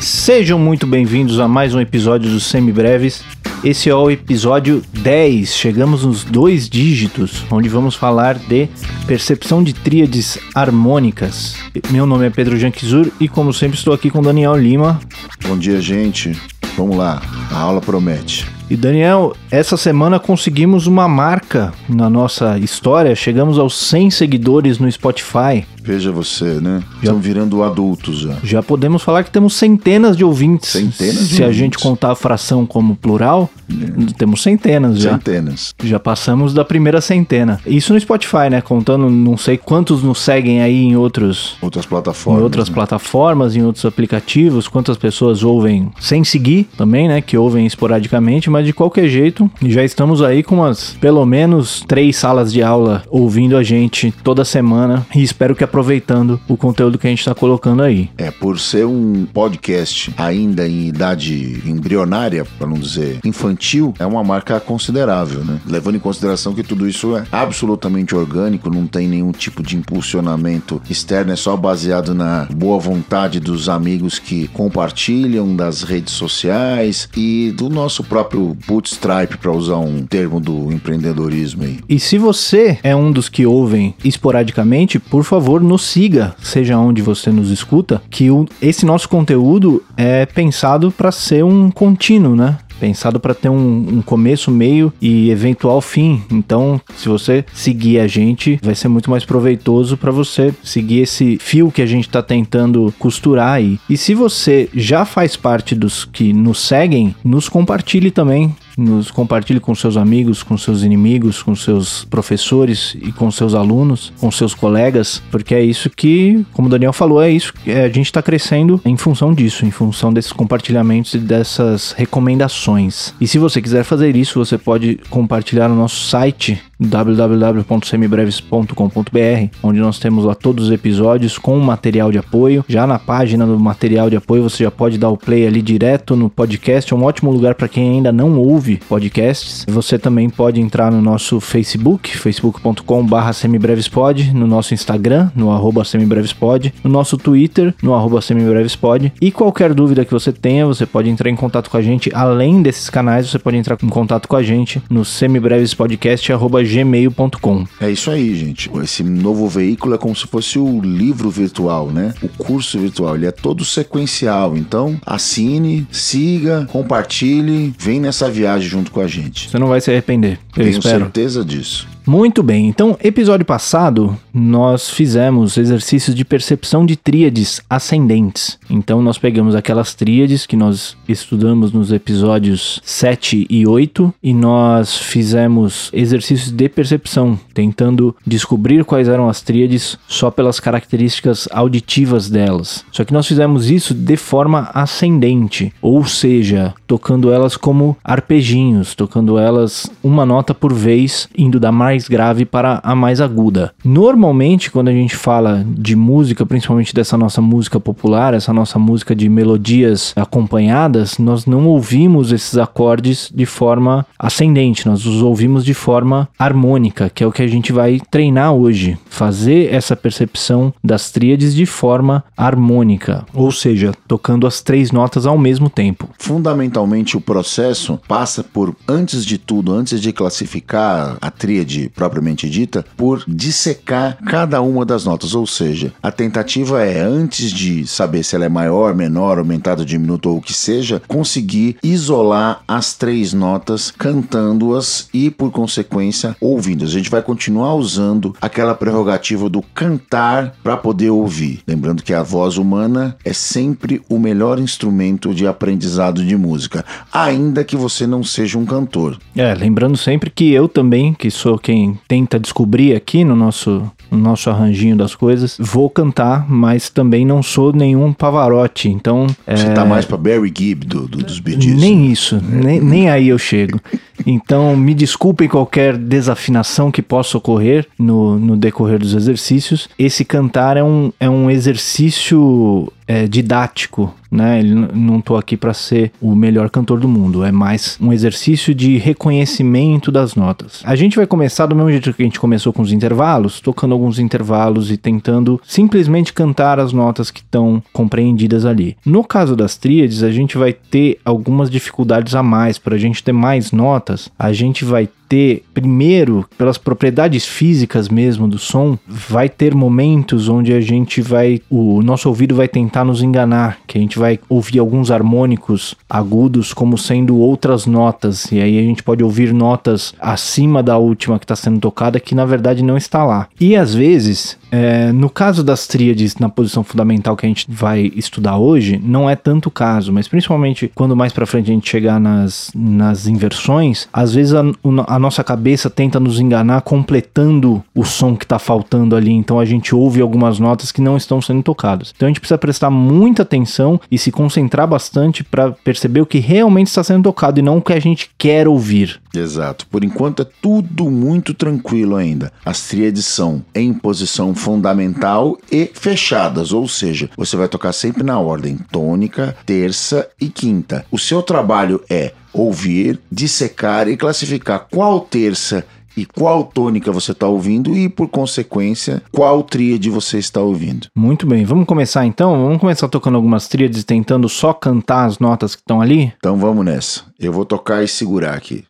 Sejam muito bem-vindos a mais um episódio dos Semibreves. Esse é o episódio 10, chegamos nos dois dígitos, onde vamos falar de percepção de tríades harmônicas. Meu nome é Pedro Janquizur e, como sempre, estou aqui com Daniel Lima. Bom dia, gente. Vamos lá, a aula promete. E Daniel, essa semana conseguimos uma marca na nossa história, chegamos aos 100 seguidores no Spotify. Veja você, né? Já, Estão virando adultos já. Já podemos falar que temos centenas de ouvintes. Centenas de Se ouvintes. a gente contar a fração como plural, é. temos centenas já. Centenas. Já passamos da primeira centena. Isso no Spotify, né? Contando não sei quantos nos seguem aí em outros... Outras plataformas. Em outras né? plataformas, em outros aplicativos. Quantas pessoas ouvem sem seguir também, né? Que ouvem esporadicamente, mas de qualquer jeito, já estamos aí com umas, pelo menos, três salas de aula ouvindo a gente toda semana. E espero que aproveitando o conteúdo que a gente está colocando aí. É, por ser um podcast ainda em idade embrionária, para não dizer infantil, é uma marca considerável, né? Levando em consideração que tudo isso é absolutamente orgânico, não tem nenhum tipo de impulsionamento externo, é só baseado na boa vontade dos amigos que compartilham das redes sociais e do nosso próprio bootstrap, para usar um termo do empreendedorismo aí. E se você é um dos que ouvem esporadicamente, por favor, favor, nos siga, seja onde você nos escuta, que o, esse nosso conteúdo é pensado para ser um contínuo, né? Pensado para ter um, um, começo, meio e eventual fim. Então, se você seguir a gente, vai ser muito mais proveitoso para você seguir esse fio que a gente está tentando costurar aí. E se você já faz parte dos que nos seguem, nos compartilhe também nos compartilhe com seus amigos, com seus inimigos, com seus professores e com seus alunos, com seus colegas, porque é isso que, como o Daniel falou, é isso que a gente está crescendo em função disso, em função desses compartilhamentos e dessas recomendações. E se você quiser fazer isso, você pode compartilhar no nosso site www.semibreves.com.br, onde nós temos lá todos os episódios com material de apoio. Já na página do material de apoio você já pode dar o play ali direto no podcast, é um ótimo lugar para quem ainda não ouve podcasts. Você também pode entrar no nosso Facebook, facebook.com/semibrevespod, no nosso Instagram, no arroba semibrevespod, no nosso Twitter, no arroba semibrevespod. E qualquer dúvida que você tenha, você pode entrar em contato com a gente. Além desses canais, você pode entrar em contato com a gente no semibrevespodcast.com gmail.com. É isso aí, gente. Esse novo veículo é como se fosse o livro virtual, né? O curso virtual, ele é todo sequencial. Então, assine, siga, compartilhe, vem nessa viagem junto com a gente. Você não vai se arrepender. Eu Tenho espero. certeza disso. Muito bem, então, episódio passado, nós fizemos exercícios de percepção de tríades ascendentes. Então, nós pegamos aquelas tríades que nós estudamos nos episódios 7 e 8 e nós fizemos exercícios de percepção, tentando descobrir quais eram as tríades só pelas características auditivas delas. Só que nós fizemos isso de forma ascendente, ou seja, tocando elas como arpejinhos, tocando elas uma nota por vez, indo da mais mais grave para a mais aguda. Normalmente, quando a gente fala de música, principalmente dessa nossa música popular, essa nossa música de melodias acompanhadas, nós não ouvimos esses acordes de forma ascendente, nós os ouvimos de forma harmônica, que é o que a gente vai treinar hoje. Fazer essa percepção das tríades de forma harmônica, ou seja, tocando as três notas ao mesmo tempo. Fundamentalmente, o processo passa por, antes de tudo, antes de classificar a tríade propriamente dita, por dissecar cada uma das notas. Ou seja, a tentativa é, antes de saber se ela é maior, menor, aumentada, diminuta ou o que seja, conseguir isolar as três notas, cantando-as e, por consequência, ouvindo. A gente vai continuar usando aquela prerrogativa do cantar para poder ouvir. Lembrando que a voz humana é sempre o melhor instrumento de aprendizado de música, ainda que você não seja um cantor. É, lembrando sempre que eu também, que sou quem tenta descobrir aqui no nosso, no nosso arranjinho das coisas, vou cantar, mas também não sou nenhum Pavarotti, então... Você é... tá mais pra Barry Gibb do, do, dos Bee Gees. Nem isso, nem, nem aí eu chego. Então, me desculpem qualquer desafinação que possa ocorrer no, no decorrer dos exercícios. Esse cantar é um, é um exercício é, didático, né? Ele, não tô aqui para ser o melhor cantor do mundo, é mais um exercício de reconhecimento das notas. A gente vai começar do mesmo jeito que a gente começou com os intervalos, tocando alguns intervalos e tentando simplesmente cantar as notas que estão compreendidas ali. No caso das tríades, a gente vai ter algumas dificuldades a mais para a gente ter mais notas. A gente vai ter, primeiro, pelas propriedades físicas mesmo do som, vai ter momentos onde a gente vai, o nosso ouvido vai tentar nos enganar, que a gente vai ouvir alguns harmônicos agudos como sendo outras notas, e aí a gente pode ouvir notas acima da última que está sendo tocada que na verdade não está lá. E às vezes é, no caso das tríades na posição fundamental que a gente vai estudar hoje, não é tanto o caso, mas principalmente quando mais para frente a gente chegar nas, nas inversões, às vezes a, a, nossa cabeça tenta nos enganar completando o som que está faltando ali, então a gente ouve algumas notas que não estão sendo tocadas. Então a gente precisa prestar muita atenção e se concentrar bastante para perceber o que realmente está sendo tocado e não o que a gente quer ouvir. Exato. Por enquanto é tudo muito tranquilo ainda. As tríades são em posição fundamental e fechadas, ou seja, você vai tocar sempre na ordem tônica, terça e quinta. O seu trabalho é ouvir, dissecar e classificar qual terça e qual tônica você está ouvindo e, por consequência, qual tríade você está ouvindo. Muito bem, vamos começar então? Vamos começar tocando algumas tríades tentando só cantar as notas que estão ali? Então vamos nessa. Eu vou tocar e segurar aqui.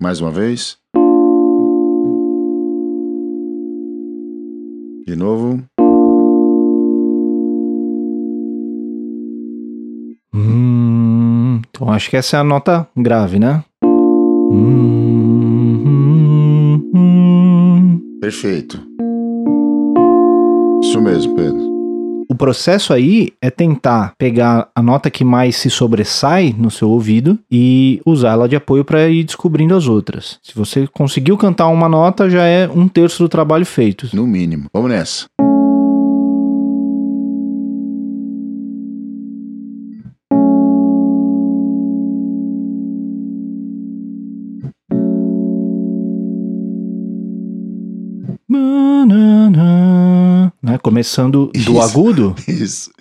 Mais uma vez. De novo. Então acho que essa é a nota grave, né? Perfeito. Isso mesmo, Pedro. O processo aí é tentar pegar a nota que mais se sobressai no seu ouvido e usá-la de apoio para ir descobrindo as outras. Se você conseguiu cantar uma nota, já é um terço do trabalho feito. No mínimo. Vamos nessa. Começando do isso, agudo. Isso.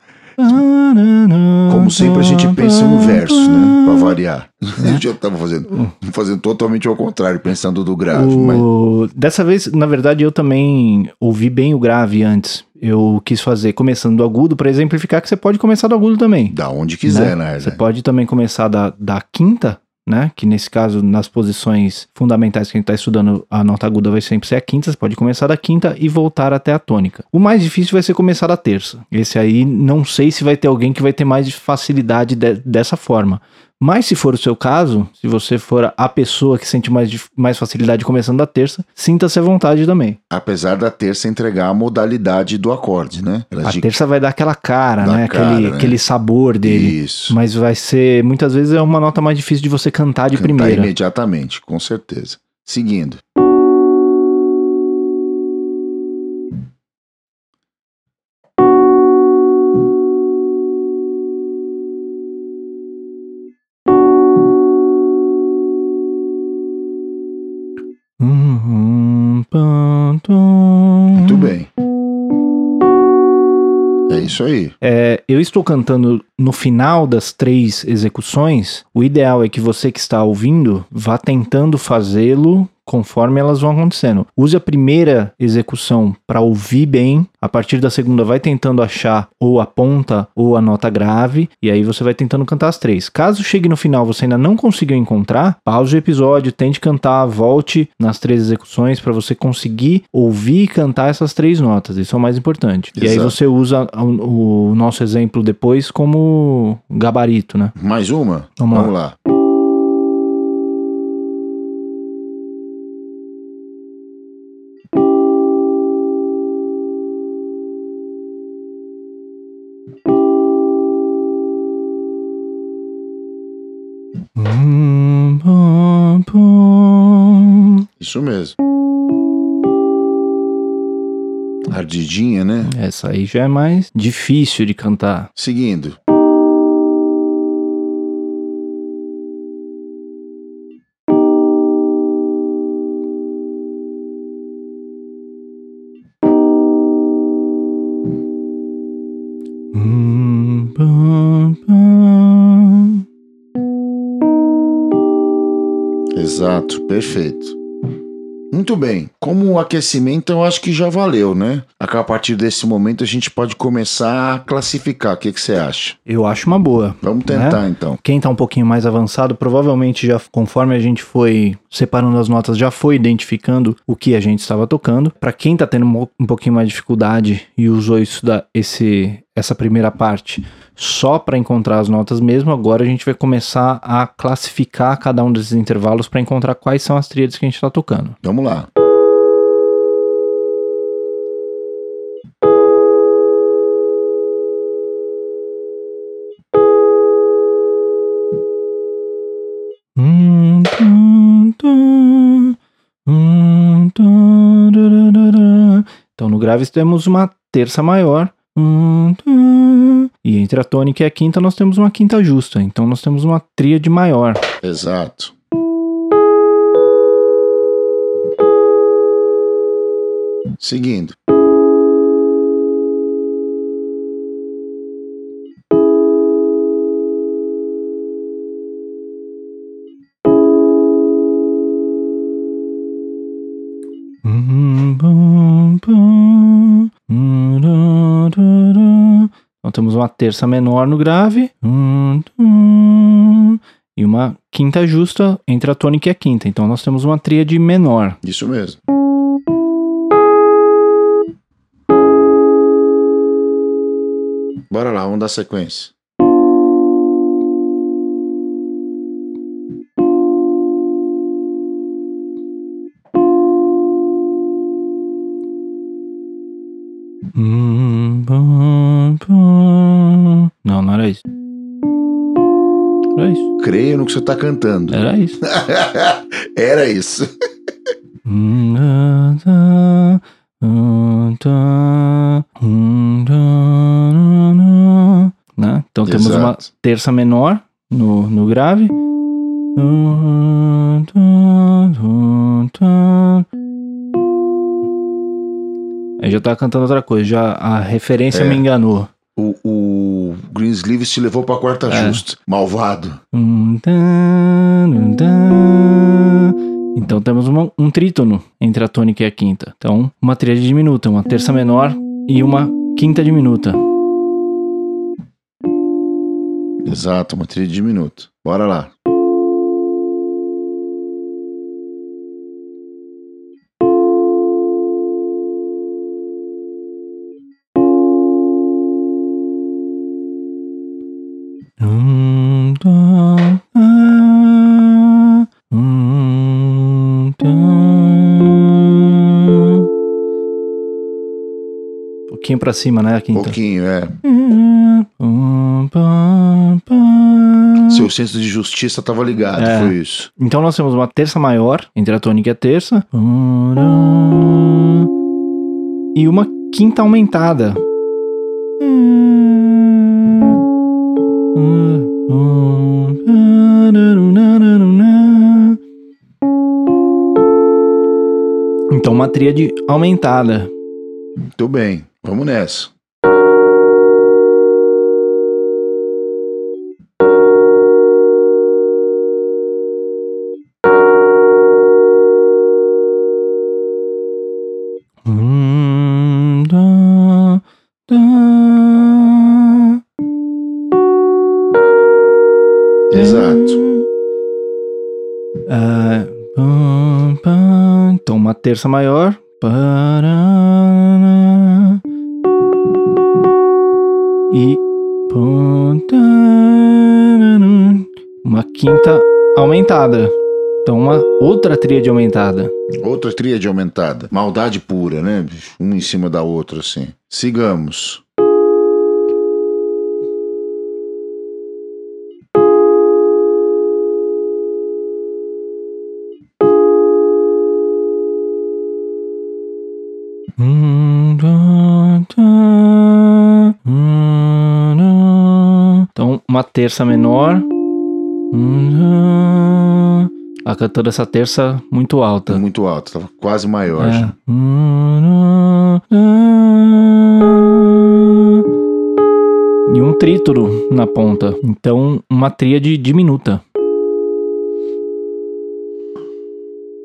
Como sempre a gente pensa no verso, né? Pra variar. Gente já tava fazendo, fazendo totalmente ao contrário, pensando do grave. O... Mas... Dessa vez, na verdade, eu também ouvi bem o grave antes. Eu quis fazer começando do agudo para exemplificar que você pode começar do agudo também. Da onde quiser, né? né? Você pode também começar da, da quinta né? Que nesse caso, nas posições fundamentais que a gente está estudando, a nota aguda vai sempre ser a quinta. Você pode começar da quinta e voltar até a tônica. O mais difícil vai ser começar da terça. Esse aí, não sei se vai ter alguém que vai ter mais facilidade de, dessa forma. Mas se for o seu caso, se você for a pessoa que sente mais, mais facilidade começando da terça, sinta-se à vontade também. Apesar da terça entregar a modalidade do acorde, né? a de... terça vai dar aquela cara, né? Cara, aquele, né? aquele sabor dele. Isso. Mas vai ser, muitas vezes é uma nota mais difícil de você cantar de cantar primeira. imediatamente, com certeza. Seguindo. Isso aí. É, eu estou cantando no final das três execuções. O ideal é que você que está ouvindo vá tentando fazê-lo conforme elas vão acontecendo. Use a primeira execução para ouvir bem, a partir da segunda vai tentando achar ou a ponta ou a nota grave, e aí você vai tentando cantar as três. Caso chegue no final você ainda não conseguiu encontrar, pause o episódio, tente cantar, volte nas três execuções para você conseguir ouvir e cantar essas três notas. Isso é o mais importante. Exato. E aí você usa o, o, nosso exemplo depois como gabarito, né? Mais uma? Vamos, Vamos lá. lá. Isso mesmo. Ardidinha, né? Essa aí já é mais difícil de cantar. Seguindo. Hum, Exato, perfeito. Muito bem. Como o aquecimento, eu acho que já valeu, né? A partir desse momento a gente pode começar a classificar. O que, que você acha? Eu acho uma boa. Vamos tentar então. Quem tá um pouquinho mais avançado, provavelmente já conforme a gente foi separando as notas, já foi identificando o que a gente estava tocando. Para quem tá tendo um um pouquinho mais de dificuldade e usou isso da esse essa primeira parte só para encontrar as notas mesmo, agora a gente vai começar a classificar cada um desses intervalos para encontrar quais são as tríades que a gente está tocando. Vamos lá. Hum, tum, tum, hum, tum, dararara. Então no grave temos uma terça maior. Hum, tum. E entre a tônica e a quinta nós temos uma quinta justa. Então nós temos uma tríade maior. Exato. Seguindo. Temos uma terça menor no grave. Hum, tum. E uma quinta justa entre a tônica e a quinta. Então nós temos uma tríade menor. Isso mesmo. Bora lá, vamos dar sequência. Hum, era isso. Era isso. Creio no que você está cantando. Era isso. Era isso. Né? Então temos uma Exato. terça menor no, no grave. Aí já tava cantando outra coisa, já a referência É. me enganou. O, o Greensleeves te levou pra quarta É. justa. Malvado. Hum, da. Então temos uma- um trítono entre a tônica e a quinta. Então, uma tríade diminuta, uma terça menor e uma quinta diminuta. Exato, uma trilha diminuta. Bora lá. Pouquinho pra cima, né? A quinta. Pouquinho, é. Hum. Seu senso de justiça tava ligado, É. foi isso. Então nós temos uma terça maior entre a tônica e a terça. E uma quinta aumentada. Então uma tríade aumentada. Muito bem, vamos nessa. Hum. Exato. Pam. Então, uma terça maior. E. Uma quinta aumentada. Então, uma outra tríade aumentada. Outra tríade aumentada. Maldade pura, né? Uma em cima da outra, assim. Sigamos. Então, uma terça menor. Ela cantando essa terça muito alta. Muito alto, tava quase maior. É. E um trítono na ponta. Então, uma tríade diminuta.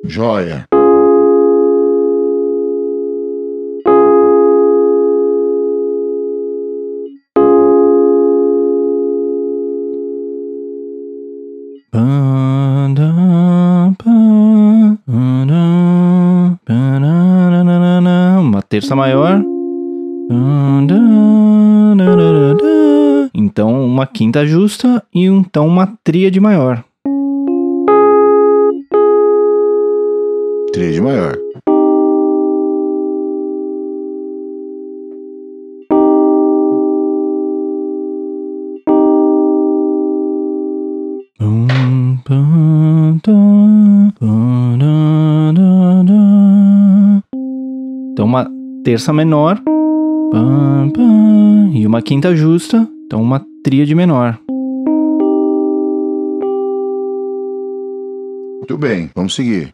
Joia. Terça maior. Então, uma quinta justa e então uma tríade maior. Tríade maior. Terça menor e uma quinta justa, então uma tríade menor. Muito bem, vamos seguir.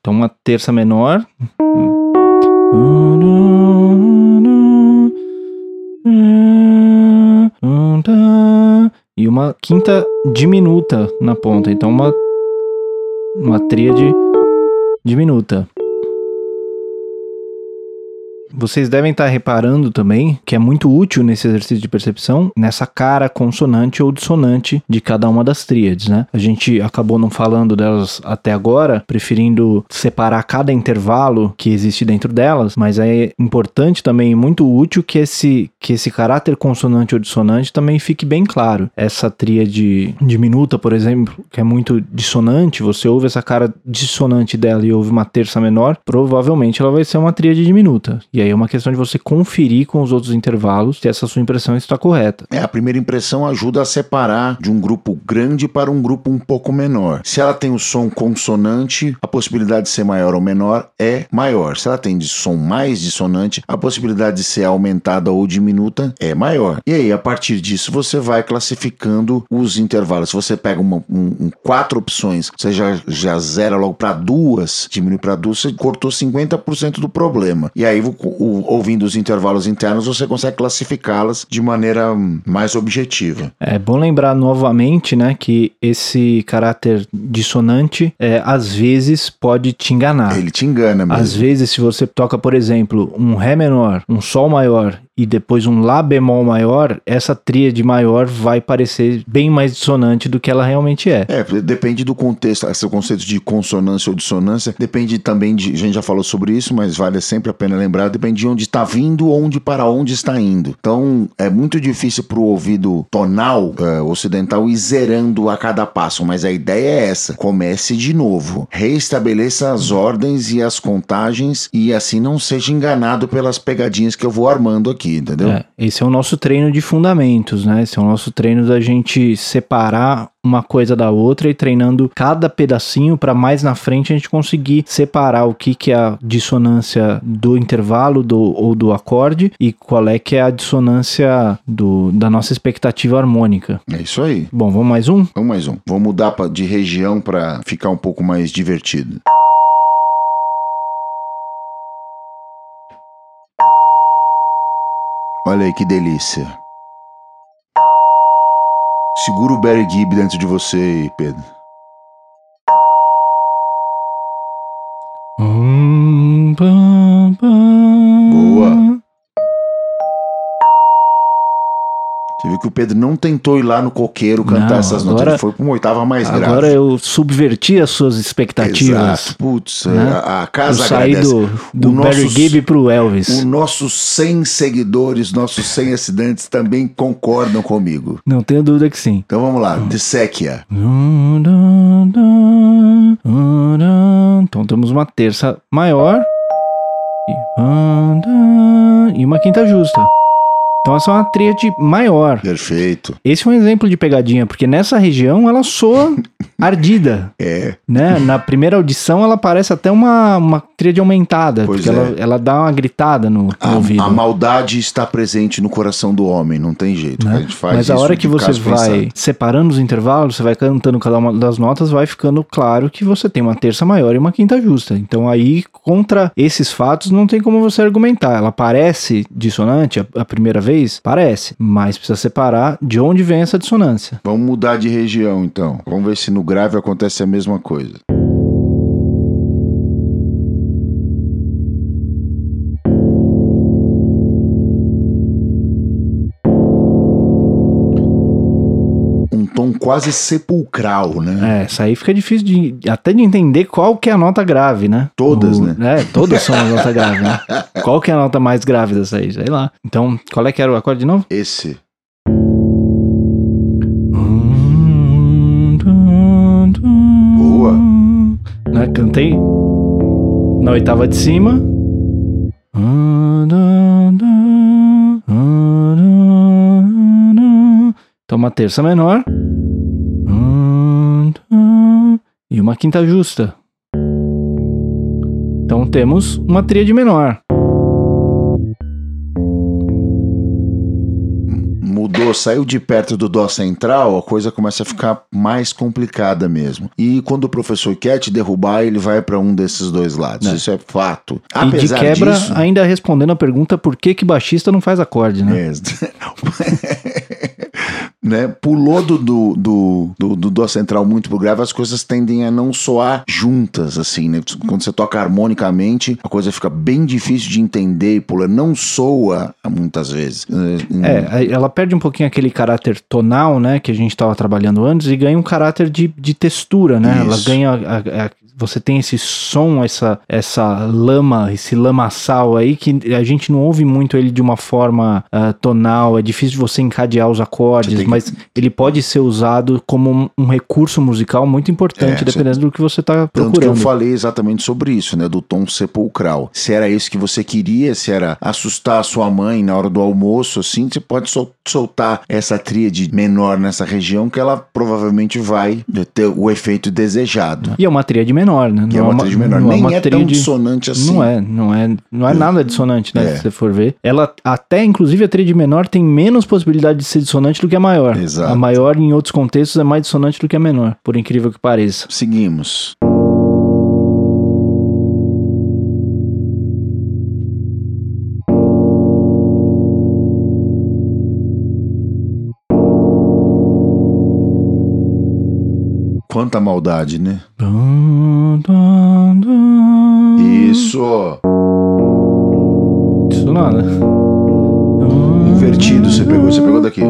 Então, uma terça menor. Quinta diminuta na ponta. Então, uma, uma tríade diminuta. Vocês devem estar reparando também que é muito útil nesse exercício de percepção nessa cara consonante ou dissonante de cada uma das tríades, né? A gente acabou não falando delas até agora, preferindo separar cada intervalo que existe dentro delas, mas é importante também, muito útil que esse que esse caráter consonante ou dissonante também fique bem claro. Essa tríade diminuta, por exemplo, que é muito dissonante, você ouve essa cara dissonante dela e ouve uma terça menor, provavelmente ela vai ser uma tríade diminuta. E aí é uma questão de você conferir com os outros intervalos se essa sua impressão está correta. É, a primeira impressão ajuda a separar de um grupo grande para um grupo um pouco menor. Se ela tem o som consonante, a possibilidade de ser maior ou menor é maior. Se ela tem de som mais dissonante, a possibilidade de ser aumentada ou diminuta é maior. E aí, a partir disso, você vai classificando os intervalos. Se você pega uma, um, um, quatro opções, você já, já zera logo para duas, diminui para duas, você cortou 50% do problema. E aí, o, ouvindo os intervalos internos, você consegue classificá-las de maneira mais objetiva. É bom lembrar novamente, né, que esse caráter dissonante, é, às vezes, pode te enganar. Ele te engana mesmo. Às vezes, se você toca, por exemplo, um Ré menor, um Sol maior e depois um Lá bemol maior, essa tríade maior vai parecer bem mais dissonante do que ela realmente é. É, depende do contexto, esse conceito de consonância ou dissonância, depende também de, a gente já falou sobre isso, mas vale sempre a pena lembrar, depende de onde está vindo, onde para onde está indo. Então, é muito difícil para o ouvido tonal é, ocidental ir zerando a cada passo, mas a ideia é essa, comece de novo, reestabeleça as ordens e as contagens e assim não seja enganado pelas pegadinhas que eu vou armando aqui aqui, entendeu? É, esse é o nosso treino de fundamentos, né? Esse é o nosso treino da gente separar uma coisa da outra e treinando cada pedacinho para mais na frente a gente conseguir separar o que, que é a dissonância do intervalo do, ou do acorde e qual é que é a dissonância do, da nossa expectativa harmônica. É isso aí. Bom, vamos mais um? Vamos mais um. Vamos mudar pra, de região para ficar um pouco mais divertido. Olha aí que delícia. Segura o Barry Gibb dentro de você, Pedro. Boa. Que o Pedro não tentou ir lá no coqueiro cantar Não, essas agora- notas, ele foi para uma oitava mais grave. Agora eu subverti as suas expectativas. Exato. Putz, né? a, a Eu casa saí agradece. do, do Barry Gibb pro Elvis. Os nossos 100 seguidores, nossos 100 acidentes também concordam comigo. Não tenho dúvida que sim. Então vamos lá, de Séquia. Então temos uma terça maior e uma quinta justa. Então essa é uma tríade maior. Perfeito. Esse é um exemplo de pegadinha, porque nessa região ela soa ardida. É. Né? Na primeira audição ela parece até uma, uma tríade aumentada, Pois porque é. ela, ela dá uma gritada no, no A, ouvido. a maldade está presente no coração do homem, não tem jeito. né? A gente faz Mas a hora que você vai pensado. separando os intervalos, você vai cantando cada uma das notas, vai ficando claro que você tem uma terça maior e uma quinta justa. Então aí, contra esses fatos, não tem como você argumentar. Ela parece dissonante a, a primeira vez? Parece. Mas precisa separar de onde vem essa dissonância. Vamos mudar de região então. Vamos ver se no grave acontece a mesma coisa. Quase sepulcral, né? É, essa aí fica difícil de até de entender qual que é a nota grave, né? Todas, O- né? É, todas são a nota grave, né? Qual que é a nota mais grave dessa aí? Sei lá. Então, qual é que era o acorde de novo? Esse. Boa. Né? Cantei na oitava de cima. Então uma terça menor. E uma quinta justa. Então temos uma tríade menor. Mudou, saiu de perto do dó central, a coisa começa a ficar mais complicada mesmo. E quando o professor quer te derrubar, ele vai para um desses dois lados. É. Isso é fato. e de Apesar quebra, disso, ainda respondendo a pergunta por que que baixista não faz acorde, né? É. né? Pulou do, do, do, do, do dó central muito pro grave, as coisas tendem a não soar juntas, assim, né? Quando você toca harmonicamente, a coisa fica bem difícil de entender e pula. Não soa muitas vezes. É, aí ela perde um pouquinho aquele caráter tonal, né, que a gente estava trabalhando antes, e ganha um caráter de, de textura, né? Ela Isso. ganha. a- a- você tem esse som, essa, essa lama, esse lamaçal aí, que a gente não ouve muito ele de uma forma ah, tonal, é difícil de você encadear os Você acordes, tem que- mas ele pode ser usado como um, um recurso musical muito importante, É, dependendo do que você está Tanto que eu procurando. falei exatamente sobre isso, né? Do tom sepulcral. Se era isso que você queria, se era assustar a sua mãe na hora do almoço, assim, você pode sol- soltar essa tríade menor nessa região que ela provavelmente vai ter o efeito desejado. E é uma tríade menor, né? Que é Não uma tríade menor. não Nem uma é tão dissonante assim. Não é, não é, não é nada dissonante, né? É. Se você for ver. Ela, até inclusive a tríade menor tem menos possibilidade de ser dissonante do que a maior. Exato. A maior, em outros contextos, é mais dissonante do que a menor, por incrível que pareça. Seguimos. Quanta maldade, né? Isso. Isso nada. Invertido, você pegou. Você pegou daqui.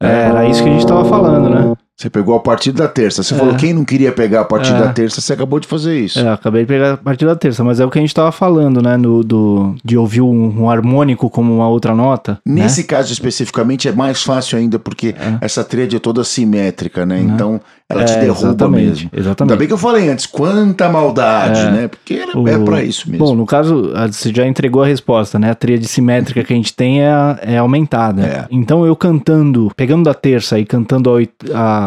É, era isso que a gente tava falando, né? Você pegou a partir da terça. Você É. falou quem não queria pegar a partir É. da terça, você acabou de fazer isso. É, acabei de pegar a partir da terça, mas é o que a gente tava falando, né? No, do, de ouvir um, um harmônico como uma outra nota. né? Nesse caso especificamente é mais fácil ainda porque essa tríade é toda simétrica, né? Então ela te É, derruba exatamente, mesmo. Exatamente. Ainda bem que eu falei antes, quanta maldade, É. né? Porque ela O- é pra isso mesmo. Bom, no caso, a- você já entregou a resposta, né? A tríade simétrica que a gente tem é, a- é aumentada. É. Então eu cantando, pegando da terça e cantando a, oit-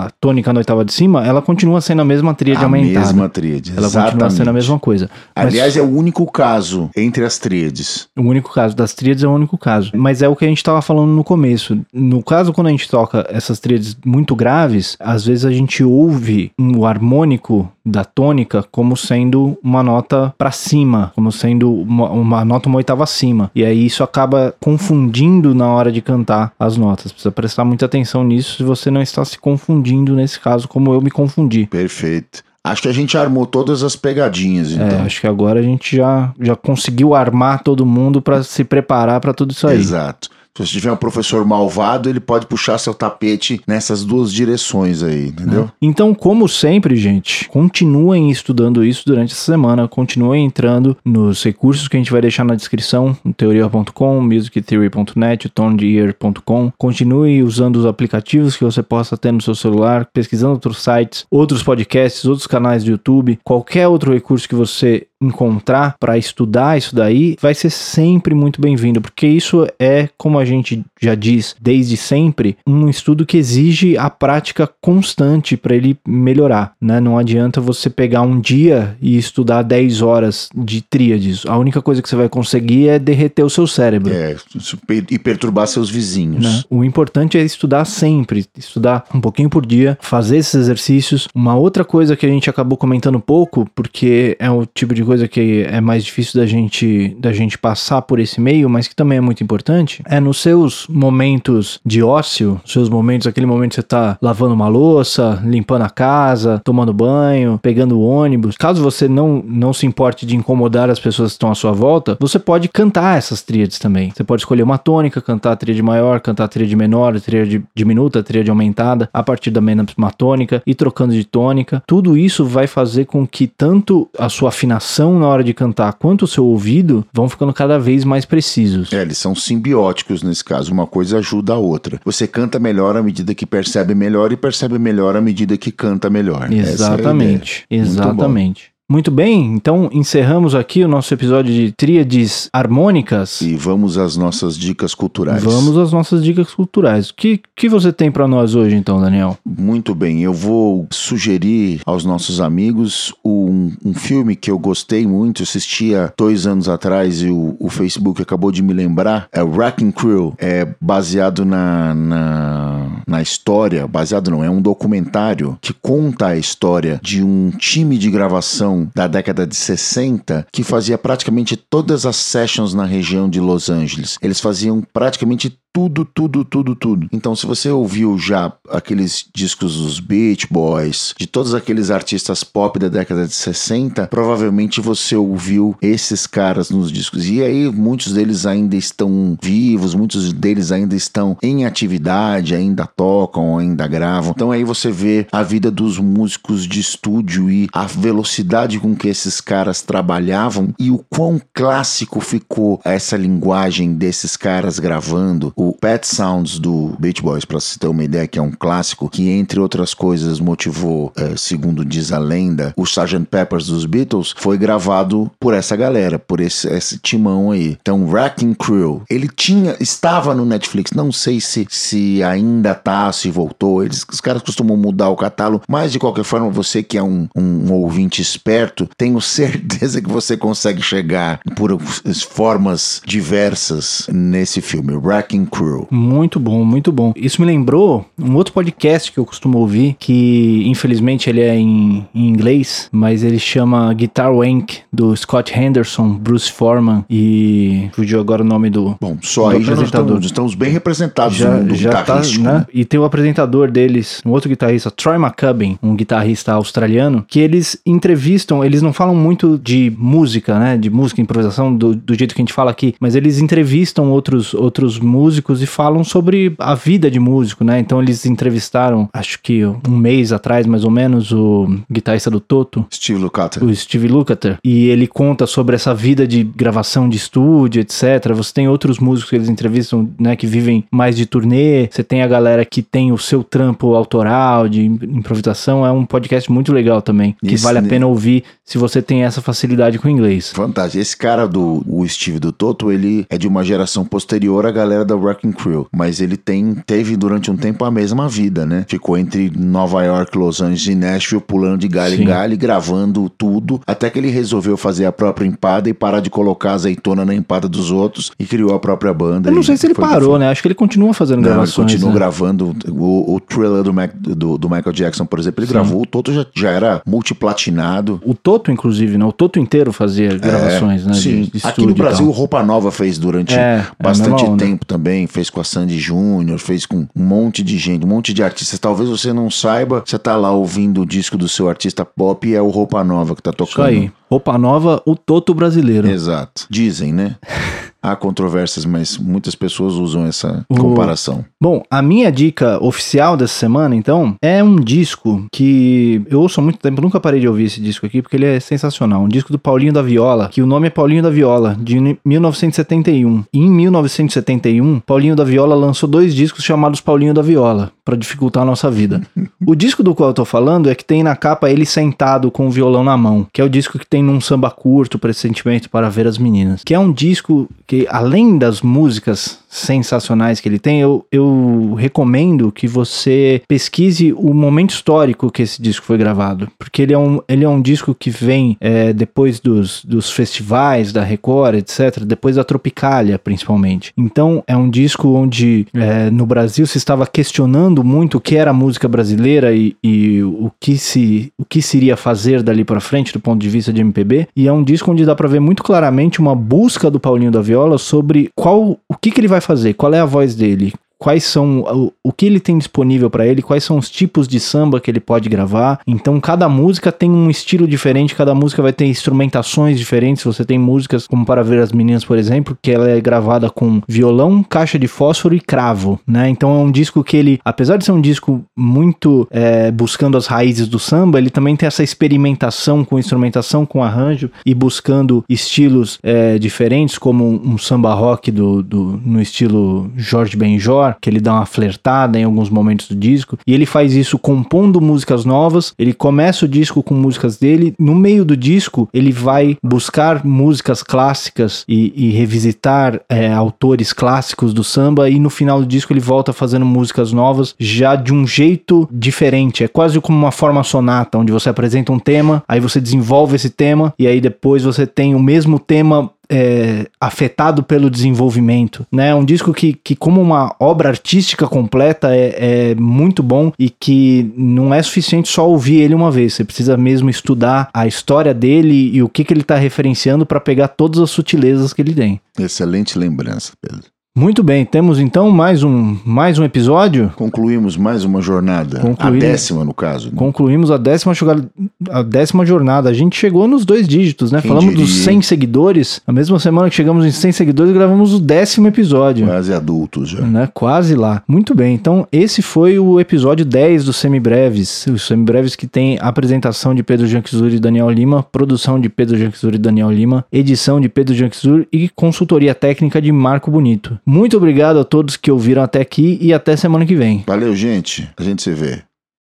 a tônica na oitava de cima, ela continua sendo a mesma tríade a aumentada. mesma tríade, ela continua exatamente. sendo a mesma coisa. Mas Aliás, é o único caso entre as tríades. o único caso das tríades é o único caso. Mas é o que a gente estava falando no começo. No caso, quando a gente toca essas tríades muito graves, às vezes a gente ouve um- o harmônico da tônica como sendo uma nota para cima, como sendo uma, uma nota uma oitava acima. E aí isso acaba confundindo na hora de cantar as notas. Precisa prestar muita atenção nisso se você não está se confundindo nesse caso, como eu me confundi. Perfeito. Acho que a gente armou todas as pegadinhas, É, então. acho que agora a gente já, já conseguiu armar todo mundo para se preparar para tudo isso aí. Exato. Se você tiver um professor malvado, ele pode puxar seu tapete nessas duas direções aí, entendeu? Então, como sempre, gente, continuem estudando isso durante essa semana, continuem entrando nos recursos que a gente vai deixar na descrição, teoria.com, musictheory.net, tonedear.com. Continue usando os aplicativos que você possa ter no seu celular, pesquisando outros sites, outros podcasts, outros canais do YouTube, qualquer outro recurso que você encontrar para estudar isso daí, vai ser sempre muito bem-vindo, porque isso é, como a gente já diz desde sempre, um estudo que exige a prática constante para ele melhorar, né? Não adianta você pegar um dia e estudar 10 horas de tríades. A única coisa que você vai conseguir é derreter o seu cérebro. É, e perturbar seus vizinhos. Né? O importante é estudar sempre, estudar um pouquinho por dia, fazer esses exercícios. Uma outra coisa que a gente acabou comentando pouco, porque é o tipo coisa que é mais difícil da gente, da gente passar por esse meio, mas que também é muito importante, é nos seus momentos de ócio, seus momentos, aquele momento que você tá lavando uma louça, limpando a casa, tomando banho, pegando o ônibus. Caso você não, não se importe de incomodar as pessoas que estão à sua volta, você pode cantar essas tríades também. Você pode escolher uma tônica, cantar a tríade maior, cantar a tríade menor, a tríade diminuta, a tríade aumentada, a partir da mesma tônica e trocando de tônica. Tudo isso vai fazer com que tanto a sua afinação na hora de cantar quanto o seu ouvido vão ficando cada vez mais precisos. É, eles são simbióticos nesse caso, uma coisa ajuda a outra. Você canta melhor à medida que percebe melhor e percebe melhor à medida que canta melhor. Exatamente. É exatamente. Muito bem, então encerramos aqui o nosso episódio de tríades harmônicas. E vamos às nossas dicas culturais. Vamos às nossas dicas culturais. O que, que você tem para nós hoje, então, Daniel? Muito bem, eu vou sugerir aos nossos amigos um, um filme que eu gostei muito, assistia dois anos atrás e o, o Facebook acabou de me lembrar. É Wrecking Crew. É baseado na, na, na história, baseado não, é um documentário que conta a história de um time de gravação da década de 60 que fazia praticamente todas as sessions na região de Los Angeles. Eles faziam praticamente tudo, tudo, tudo, tudo. Então, se você ouviu já aqueles discos dos Beach Boys, de todos aqueles artistas pop da década de 60, provavelmente você ouviu esses caras nos discos. E aí, muitos deles ainda estão vivos, muitos deles ainda estão em atividade, ainda tocam, ainda gravam. Então, aí você vê a vida dos músicos de estúdio e a velocidade com que esses caras trabalhavam e o quão clássico ficou essa linguagem desses caras gravando o Pet Sounds do Beach Boys, para se ter uma ideia, que é um clássico, que entre outras coisas motivou, é, segundo diz a lenda, o Sgt. Peppers dos Beatles, foi gravado por essa galera, por esse, esse timão aí. Então, Wrecking Crew, ele tinha, estava no Netflix, não sei se, se ainda tá, se voltou, eles, os caras costumam mudar o catálogo, mas de qualquer forma, você que é um, um ouvinte esperto, tenho certeza que você consegue chegar por formas diversas nesse filme, Wrecking Crew. Muito bom, muito bom. Isso me lembrou um outro podcast que eu costumo ouvir, que infelizmente ele é em, em inglês, mas ele chama Guitar Wank, do Scott Henderson, Bruce Foreman e fugiu agora o nome do Bom, só do aí já estamos, estamos, bem representados já, no já tá, né? né? E tem o apresentador deles, um outro guitarrista, Troy McCubbin, um guitarrista australiano, que eles entrevistam, eles não falam muito de música, né? De música, improvisação, do, do jeito que a gente fala aqui, mas eles entrevistam outros, outros músicos e falam sobre a vida de músico, né? Então eles entrevistaram, acho que um mês atrás, mais ou menos, o guitarrista do Toto. Steve Lukather. O Steve Lukather. E ele conta sobre essa vida de gravação de estúdio, etc. Você tem outros músicos que eles entrevistam, né? Que vivem mais de turnê. Você tem a galera que tem o seu trampo autoral de improvisação. É um podcast muito legal também, que Isso, vale a pena ouvir se você tem essa facilidade com o inglês. Fantástico. Esse cara do o Steve do Toto, ele é de uma geração posterior à galera da Wrecking Crew, mas ele tem teve durante um tempo a mesma vida, né? Ficou entre Nova York, Los Angeles e Nashville, pulando de galho Sim. em galho, gravando tudo, até que ele resolveu fazer a própria empada e parar de colocar azeitona na empada dos outros e criou a própria banda. Eu não sei se ele parou, né? Acho que ele continua fazendo não, gravações. Ele continua né? gravando o, o thriller do, Mac, do, do, Michael Jackson, por exemplo, ele Sim. gravou, o Toto já, já era multiplatinado. O Toto, inclusive, né? O Toto inteiro fazia é, gravações, é, né? Sim. De, de Aqui no Brasil, o Roupa Nova fez durante é, é bastante tempo também, fez com a Sandy Júnior, fez com um monte de gente, um monte de artistas. Talvez você não saiba, você tá lá ouvindo o disco do seu artista pop e é o Roupa Nova que tá tocando. Isso aí. Roupa Nova, o Toto brasileiro. Exato. Dizem, né? Há controvérsias, mas muitas pessoas usam essa comparação. Bom, a minha dica oficial dessa semana, então, é um disco que eu ouço há muito tempo, nunca parei de ouvir esse disco aqui, porque ele é sensacional. Um disco do Paulinho da Viola, que o nome é Paulinho da Viola, de 1971. E em 1971, Paulinho da Viola lançou dois discos chamados Paulinho da Viola, para dificultar a nossa vida. o disco do qual eu tô falando é que tem na capa ele sentado com o violão na mão, que é o disco que tem num samba curto, Pressentimento para Ver as Meninas, que é um disco que, além das músicas sensacionais que ele tem, eu, eu recomendo que você pesquise o momento histórico que esse disco foi gravado, porque ele é um, ele é um disco que vem é, depois dos, dos festivais da Record, etc., depois da Tropicália, principalmente. Então, é um disco onde é, no Brasil se estava questionando muito o que era a música brasileira e, e o, que se, o que se iria fazer dali para frente do ponto de vista de MPB, e é um disco onde dá para ver muito claramente uma busca do Paulinho da Viola sobre qual o que, que ele vai fazer, qual é a voz dele, quais são o, o que ele tem disponível para ele, quais são os tipos de samba que ele pode gravar. Então cada música tem um estilo diferente, cada música vai ter instrumentações diferentes. Você tem músicas como para ver as meninas, por exemplo, que ela é gravada com violão, caixa de fósforo e cravo, né? Então é um disco que ele, apesar de ser um disco muito é, buscando as raízes do samba, ele também tem essa experimentação com instrumentação, com arranjo e buscando estilos é, diferentes, como um, um samba rock do, do, no estilo Jorge Benjor que ele dá uma flertada em alguns momentos do disco, e ele faz isso compondo músicas novas. Ele começa o disco com músicas dele, no meio do disco ele vai buscar músicas clássicas e, e revisitar é, autores clássicos do samba, e no final do disco ele volta fazendo músicas novas já de um jeito diferente. É quase como uma forma sonata, onde você apresenta um tema, aí você desenvolve esse tema, e aí depois você tem o mesmo tema é, afetado pelo desenvolvimento, né? Um disco que, que como uma obra artística completa é, é, muito bom e que não é suficiente só ouvir ele uma vez. Você precisa mesmo estudar a história dele e o que, que ele está referenciando para pegar todas as sutilezas que ele tem. Excelente lembrança, Pedro. Muito bem, temos então mais um, mais um episódio. Concluímos mais uma jornada. Concluímos, a décima, no caso. Né? Concluímos a décima, a décima jornada. A gente chegou nos dois dígitos, né? Quem Falamos diria? dos 100 seguidores. Na mesma semana que chegamos em 100 seguidores, gravamos o décimo episódio. Quase adultos já. Né? Quase lá. Muito bem, então esse foi o episódio 10 do Semibreves. Os Semibreves que tem apresentação de Pedro Janquizur e Daniel Lima, produção de Pedro Janquizur e Daniel Lima, edição de Pedro Janquizur e consultoria técnica de Marco Bonito. Muito obrigado a todos que ouviram até aqui e até semana que vem. Valeu, gente. A gente se vê.